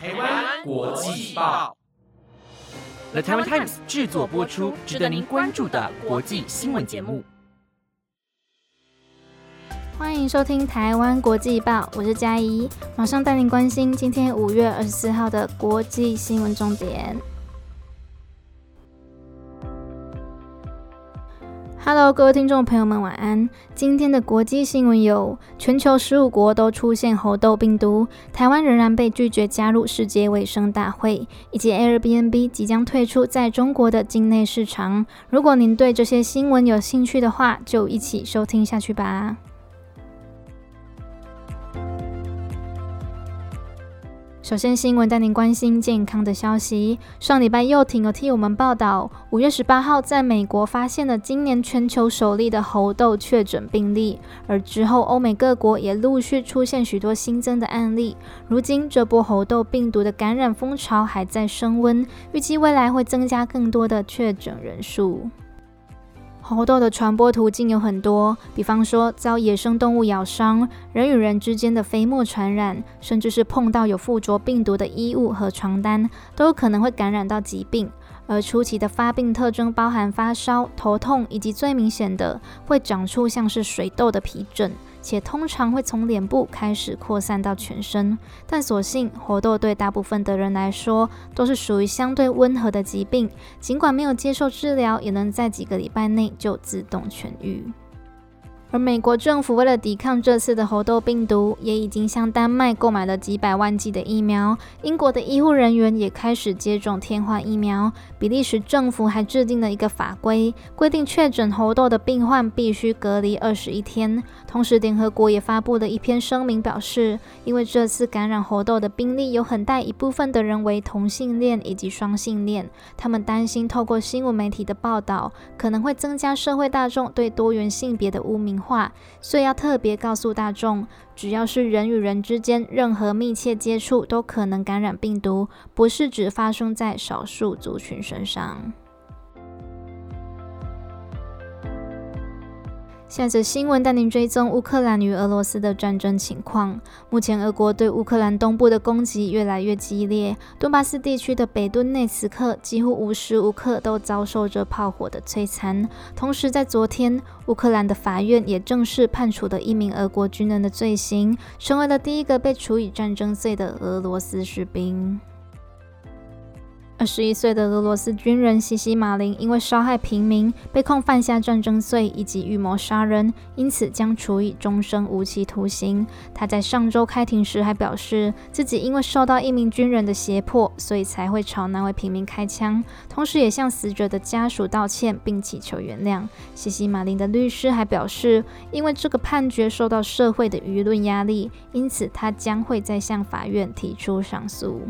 台湾国际报，The Taiwan Times 制作播出，值得您关注的国际新闻节目。欢迎收听台湾国际报，我是嘉怡，马上带您关心今天五月二十四号的国际新闻重点。Hello，各位听众朋友们，晚安。今天的国际新闻有：全球十五国都出现猴痘病毒，台湾仍然被拒绝加入世界卫生大会，以及 Airbnb 即将退出在中国的境内市场。如果您对这些新闻有兴趣的话，就一起收听下去吧。首先，新闻带您关心健康的消息。上礼拜，又挺有替我们报道，五月十八号在美国发现了今年全球首例的猴痘确诊病例，而之后欧美各国也陆续出现许多新增的案例。如今，这波猴痘病毒的感染风潮还在升温，预计未来会增加更多的确诊人数。猴痘的传播途径有很多，比方说遭野生动物咬伤、人与人之间的飞沫传染，甚至是碰到有附着病毒的衣物和床单，都有可能会感染到疾病。而初期的发病特征包含发烧、头痛，以及最明显的会长出像是水痘的皮疹。且通常会从脸部开始扩散到全身，但所幸活痘对大部分的人来说都是属于相对温和的疾病，尽管没有接受治疗，也能在几个礼拜内就自动痊愈。而美国政府为了抵抗这次的猴痘病毒，也已经向丹麦购买了几百万剂的疫苗。英国的医护人员也开始接种天花疫苗。比利时政府还制定了一个法规，规定确诊猴痘的病患必须隔离二十一天。同时，联合国也发布了一篇声明，表示因为这次感染猴痘的病例有很大一部分的人为同性恋以及双性恋，他们担心透过新闻媒体的报道，可能会增加社会大众对多元性别的污名话。所以要特别告诉大众，只要是人与人之间任何密切接触，都可能感染病毒，不是只发生在少数族群身上。下则新闻带您追踪乌克兰与俄罗斯的战争情况。目前，俄国对乌克兰东部的攻击越来越激烈，顿巴斯地区的北顿内茨克几乎无时无刻都遭受着炮火的摧残。同时，在昨天，乌克兰的法院也正式判处了一名俄国军人的罪行，成为了第一个被处以战争罪的俄罗斯士兵。二十一岁的俄罗斯军人西西马林因为杀害平民，被控犯下战争罪以及预谋杀人，因此将处以终身无期徒刑。他在上周开庭时还表示，自己因为受到一名军人的胁迫，所以才会朝那位平民开枪，同时也向死者的家属道歉并祈求原谅。西西马林的律师还表示，因为这个判决受到社会的舆论压力，因此他将会再向法院提出上诉。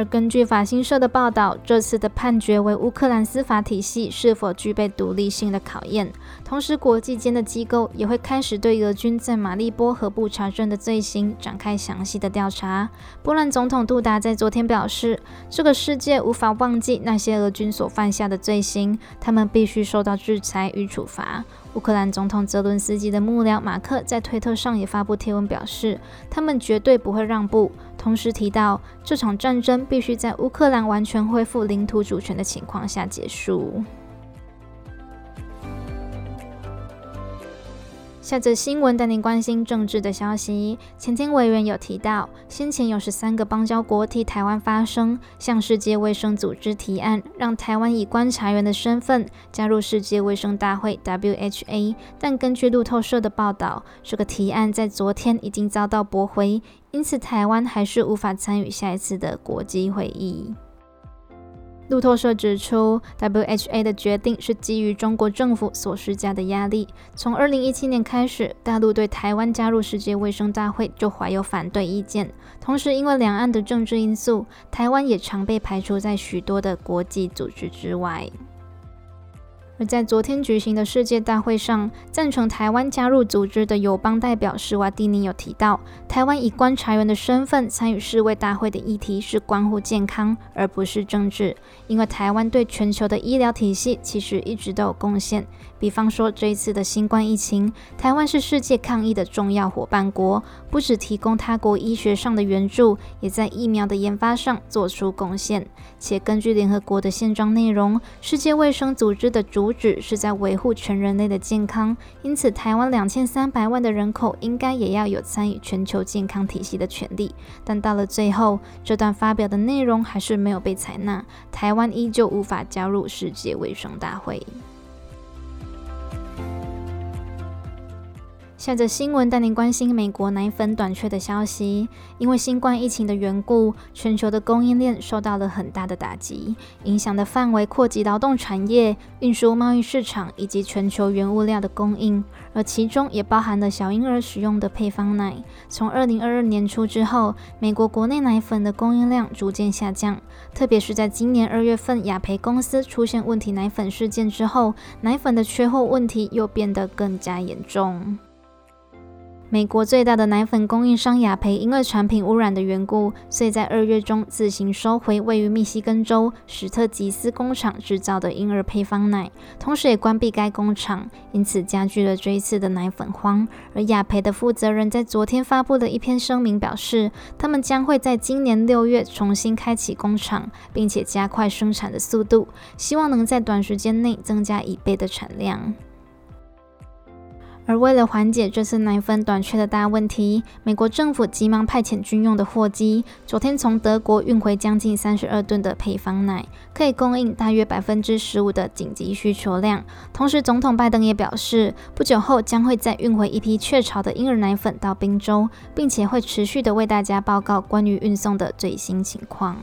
而根据法新社的报道，这次的判决为乌克兰司法体系是否具备独立性的考验。同时，国际间的机构也会开始对俄军在马利波和布查镇的罪行展开详细的调查。波兰总统杜达在昨天表示：“这个世界无法忘记那些俄军所犯下的罪行，他们必须受到制裁与处罚。”乌克兰总统泽伦斯基的幕僚马克在推特上也发布贴文表示，他们绝对不会让步，同时提到这场战争必须在乌克兰完全恢复领土主权的情况下结束。下则新闻带您关心政治的消息。前天委员有提到，先前有十三个邦交国替台湾发声，向世界卫生组织提案，让台湾以观察员的身份加入世界卫生大会 （WHA）。但根据路透社的报道，这个提案在昨天已经遭到驳回，因此台湾还是无法参与下一次的国际会议。路透社指出，WHA 的决定是基于中国政府所施加的压力。从2017年开始，大陆对台湾加入世界卫生大会就怀有反对意见。同时，因为两岸的政治因素，台湾也常被排除在许多的国际组织之外。而在昨天举行的世界大会上，赞成台湾加入组织的友邦代表施瓦蒂尼有提到，台湾以观察员的身份参与世卫大会的议题是关乎健康，而不是政治。因为台湾对全球的医疗体系其实一直都有贡献。比方说这一次的新冠疫情，台湾是世界抗疫的重要伙伴国，不只提供他国医学上的援助，也在疫苗的研发上做出贡献。且根据联合国的宪章内容，世界卫生组织的主旨是在维护全人类的健康，因此台湾两千三百万的人口应该也要有参与全球健康体系的权利。但到了最后，这段发表的内容还是没有被采纳，台湾依旧无法加入世界卫生大会。下着新闻带您关心美国奶粉短缺的消息。因为新冠疫情的缘故，全球的供应链受到了很大的打击，影响的范围扩及劳动产业、运输贸易市场以及全球原物料的供应，而其中也包含了小婴儿使用的配方奶。从二零二二年初之后，美国国内奶粉的供应量逐渐下降，特别是在今年二月份雅培公司出现问题奶粉事件之后，奶粉的缺货问题又变得更加严重。美国最大的奶粉供应商雅培因为产品污染的缘故，所以在二月中自行收回位于密西根州史特吉斯工厂制造的婴儿配方奶，同时也关闭该工厂，因此加剧了这一次的奶粉荒。而雅培的负责人在昨天发布的一篇声明表示，他们将会在今年六月重新开启工厂，并且加快生产的速度，希望能在短时间内增加一倍的产量。而为了缓解这次奶粉短缺的大问题，美国政府急忙派遣军用的货机，昨天从德国运回将近三十二吨的配方奶，可以供应大约百分之十五的紧急需求量。同时，总统拜登也表示，不久后将会再运回一批雀巢的婴儿奶粉到宾州，并且会持续的为大家报告关于运送的最新情况。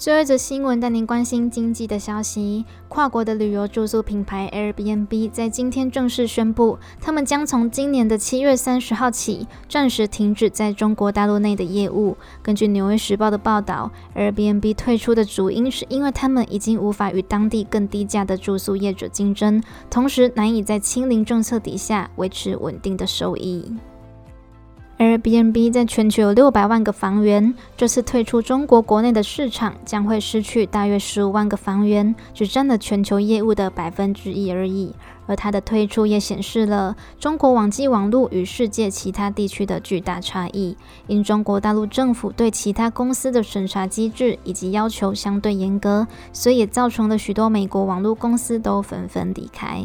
最后一则新闻带您关心经济的消息。跨国的旅游住宿品牌 Airbnb 在今天正式宣布，他们将从今年的七月三十号起暂时停止在中国大陆内的业务。根据《纽约时报》的报道，Airbnb 退出的主因是因为他们已经无法与当地更低价的住宿业者竞争，同时难以在清零政策底下维持稳定的收益。Airbnb 在全球有六百万个房源，这次退出中国国内的市场，将会失去大约十五万个房源，只占了全球业务的百分之一而已。而它的退出也显示了中国网际网络与世界其他地区的巨大差异。因中国大陆政府对其他公司的审查机制以及要求相对严格，所以也造成了许多美国网络公司都纷纷离开。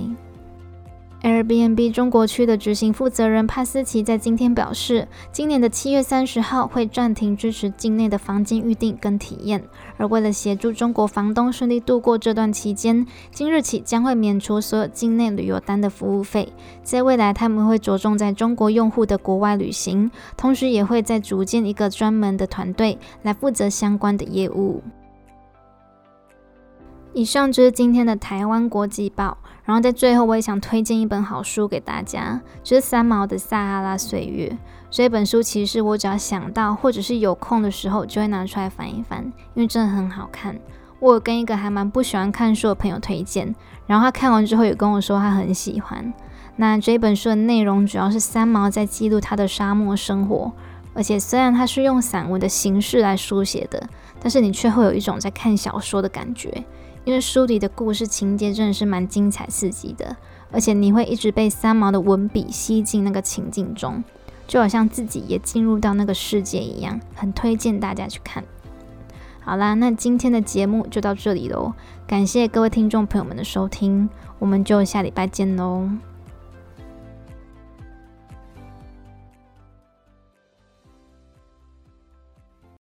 Airbnb 中国区的执行负责人帕斯奇在今天表示，今年的七月三十号会暂停支持境内的房间预订跟体验，而为了协助中国房东顺利度过这段期间，今日起将会免除所有境内旅游单的服务费。在未来，他们会着重在中国用户的国外旅行，同时也会再组建一个专门的团队来负责相关的业务。以上就是今天的台湾国际报。然后在最后，我也想推荐一本好书给大家，就是三毛的《撒哈拉岁月》这本书。其实我只要想到或者是有空的时候，就会拿出来翻一翻，因为真的很好看。我有跟一个还蛮不喜欢看书的朋友推荐，然后他看完之后也跟我说他很喜欢。那这本书的内容主要是三毛在记录他的沙漠生活，而且虽然他是用散文的形式来书写的，但是你却会有一种在看小说的感觉。因为书里的故事情节真的是蛮精彩刺激的，而且你会一直被三毛的文笔吸进那个情境中，就好像自己也进入到那个世界一样，很推荐大家去看。好啦，那今天的节目就到这里喽，感谢各位听众朋友们的收听，我们就下礼拜见喽。